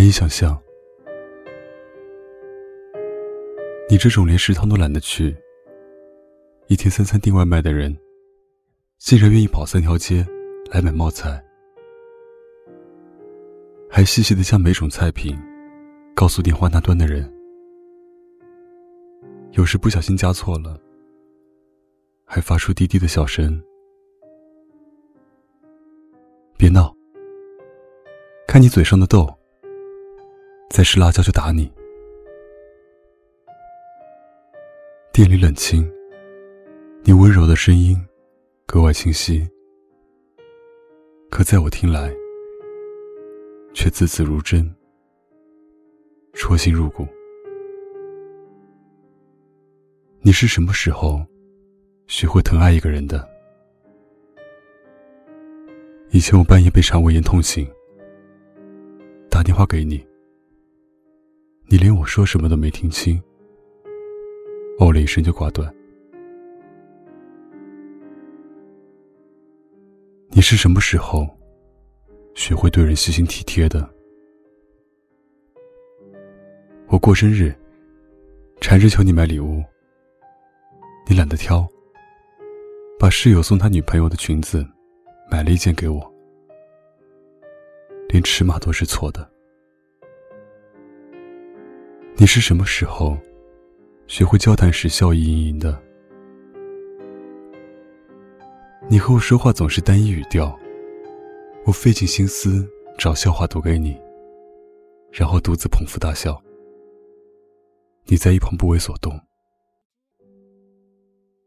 难以想象，你这种连食堂都懒得去、一天三餐订外卖的人，竟然愿意跑三条街来买冒菜，还细细的将每种菜品告诉电话那端的人。有时不小心加错了，还发出低低的笑声。别闹，看你嘴上的痘。再吃辣椒就打你。店里冷清，你温柔的声音格外清晰，可在我听来，却字字如针，戳心入骨。你是什么时候学会疼爱一个人的？以前我半夜被肠胃炎痛醒，打电话给你。你连我说什么都没听清，哦了一声就挂断。你是什么时候学会对人细心体贴的？我过生日，缠着求你买礼物，你懒得挑，把室友送他女朋友的裙子买了一件给我，连尺码都是错的。你是什么时候学会交谈时笑意盈盈的？你和我说话总是单一语调，我费尽心思找笑话读给你，然后独自捧腹大笑。你在一旁不为所动。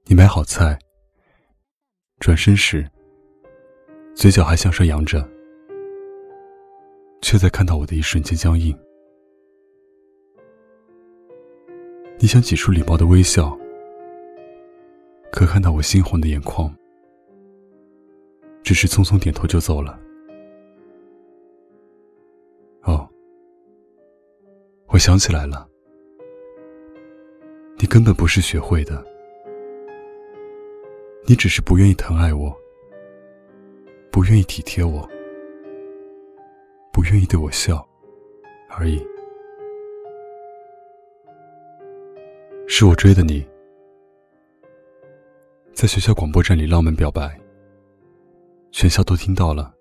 你买好菜，转身时，嘴角还向上扬着，却在看到我的一瞬间僵硬。你想挤出礼貌的微笑，可看到我猩红的眼眶，只是匆匆点头就走了。哦，我想起来了，你根本不是学会的，你只是不愿意疼爱我，不愿意体贴我，不愿意对我笑，而已。是我追的你，在学校广播站里浪漫表白，全校都听到了。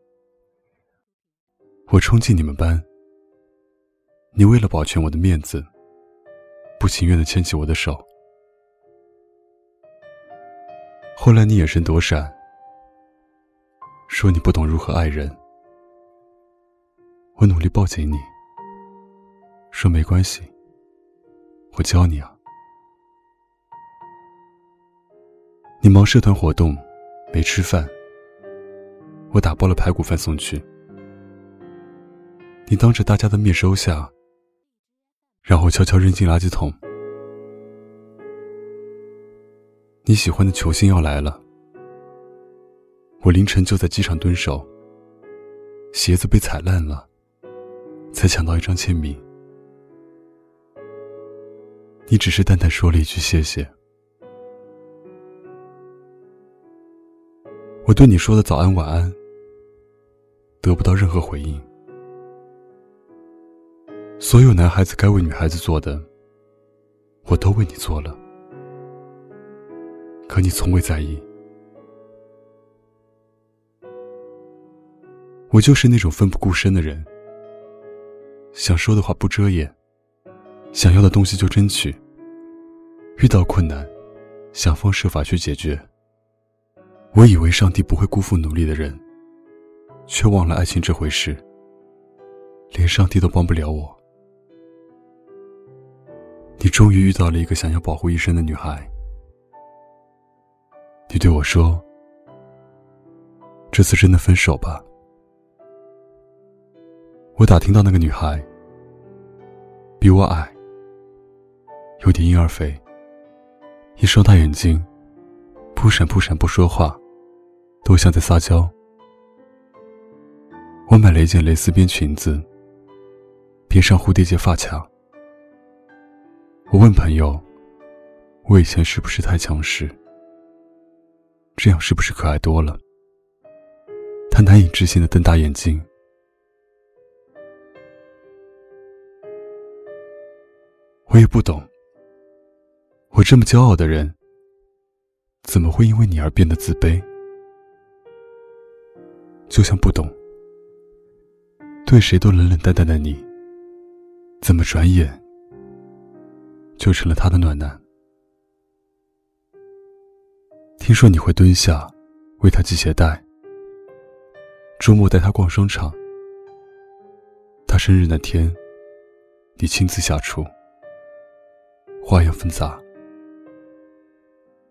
我冲进你们班，你为了保全我的面子，不情愿的牵起我的手。后来你眼神躲闪，说你不懂如何爱人。我努力抱紧你，说没关系，我教你啊。你忙社团活动，没吃饭。我打包了排骨饭送去。你当着大家的面收下，然后悄悄扔进垃圾桶。你喜欢的球星要来了，我凌晨就在机场蹲守，鞋子被踩烂了，才抢到一张签名。你只是淡淡说了一句谢谢。我对你说的早安晚安，得不到任何回应。所有男孩子该为女孩子做的，我都为你做了，可你从未在意。我就是那种奋不顾身的人，想说的话不遮掩，想要的东西就争取，遇到困难，想方设法去解决。我以为上帝不会辜负努力的人，却忘了爱情这回事。连上帝都帮不了我。你终于遇到了一个想要保护一生的女孩。你对我说：“这次真的分手吧。”我打听到那个女孩比我矮，有点婴儿肥，一双大眼睛，扑闪扑闪不说话。都像在撒娇。我买了一件蕾丝边裙子，边上蝴蝶结发卡。我问朋友：“我以前是不是太强势？这样是不是可爱多了？”他难以置信的瞪大眼睛。我也不懂，我这么骄傲的人，怎么会因为你而变得自卑？就像不懂，对谁都冷冷淡淡的你，怎么转眼就成了他的暖男？听说你会蹲下为他系鞋带，周末带他逛商场。他生日那天，你亲自下厨，花样纷杂。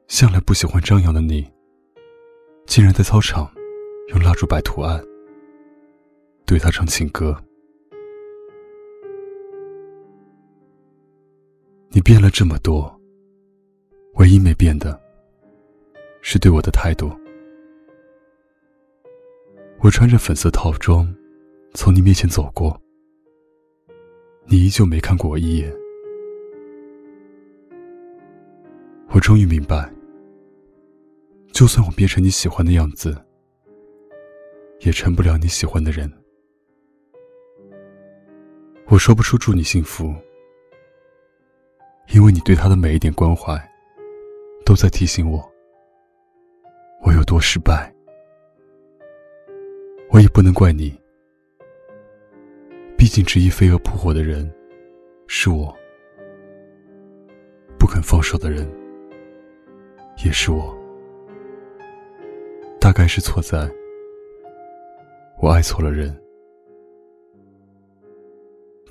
向来不喜欢张扬的你，竟然在操场用蜡烛摆图案，对他唱情歌。你变了这么多，唯一没变的，是对我的态度。我穿着粉色套装，从你面前走过。你依旧没看过我一眼，我终于明白，就算我变成你喜欢的样子，也成不了你喜欢的人。我说不出祝你幸福，因为你对他的每一点关怀，都在提醒我，我有多失败。我也不能怪你。毕竟，执意飞蛾扑火的人是我，不肯放手的人也是我。大概是错在，我爱错了人。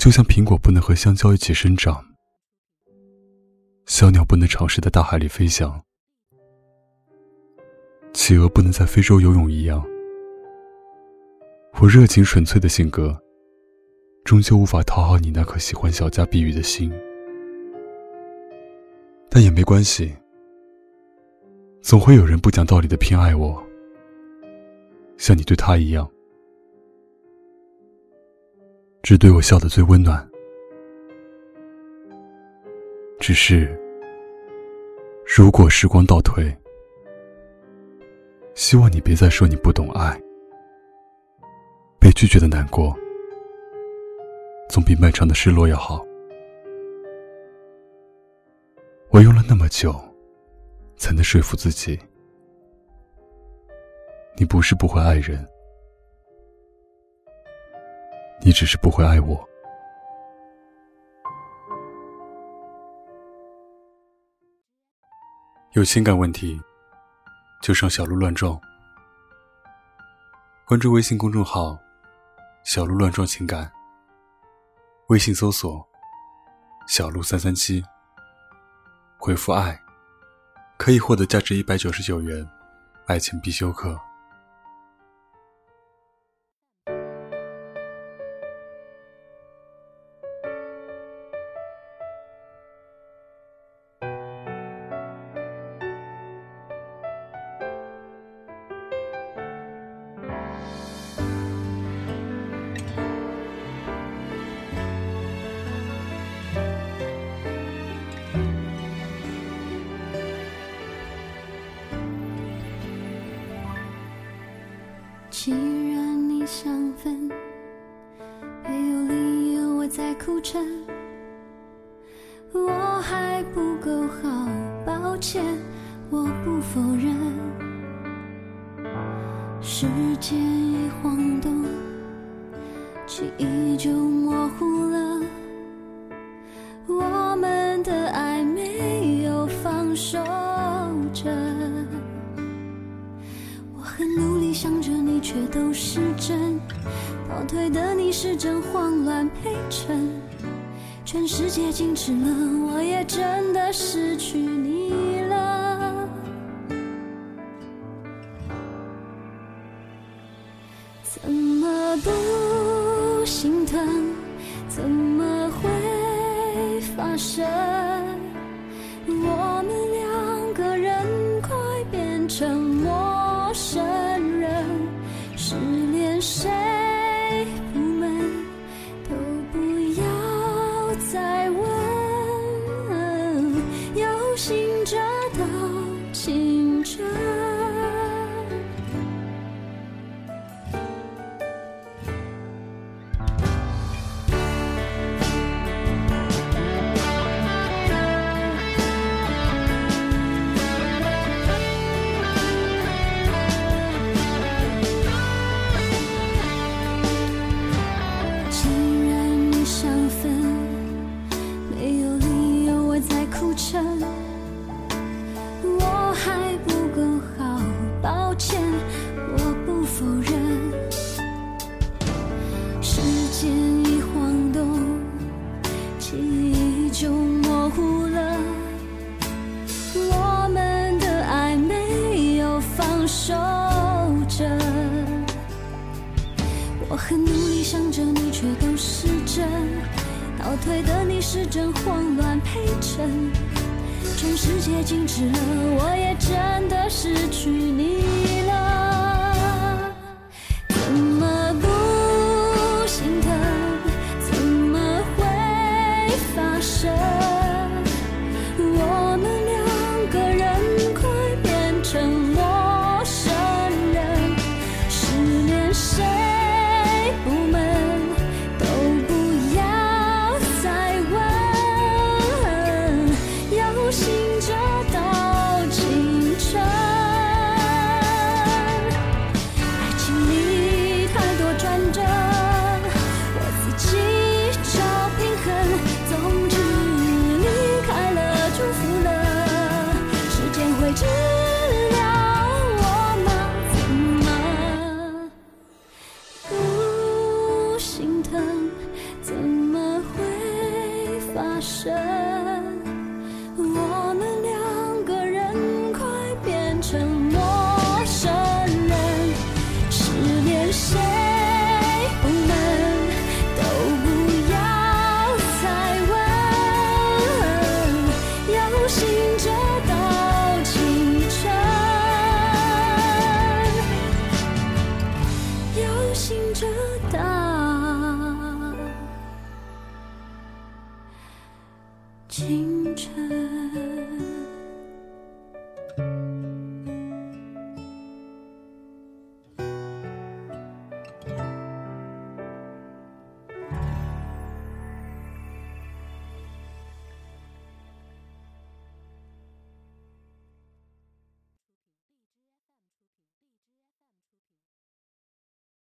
就像苹果不能和香蕉一起生长，小鸟不能尝试在大海里飞翔，企鹅不能在非洲游泳一样，我热情纯粹的性格。终究无法讨好你那颗喜欢小家碧玉的心，但也没关系，总会有人不讲道理的偏爱我，像你对他一样，只对我笑得最温暖。只是，如果时光倒退，希望你别再说你不懂爱，被拒绝的难过。总比漫长的失落要好。我用了那么久，才能说服自己，你不是不会爱人，你只是不会爱我。有情感问题，就上小鹿乱撞，关注微信公众号“小鹿乱撞情感”。微信搜索“小鹿三三七”，回复“爱”，可以获得价值一百九十九元爱情必修课。既然你想分，没有理由我在苦撑。我还不够好，抱歉，我不否认。时间一晃动，记忆就模糊了。却都是真。倒退的你是真慌乱陪衬，全世界静止了，我也真的失去你了。怎么不心疼？怎么会发生？线一晃动，记忆就模糊了。我们的爱没有放手着，我很努力想着你，却都是真。倒退的你是真慌乱陪衬，全世界静止了，我也真的失去你了。清晨。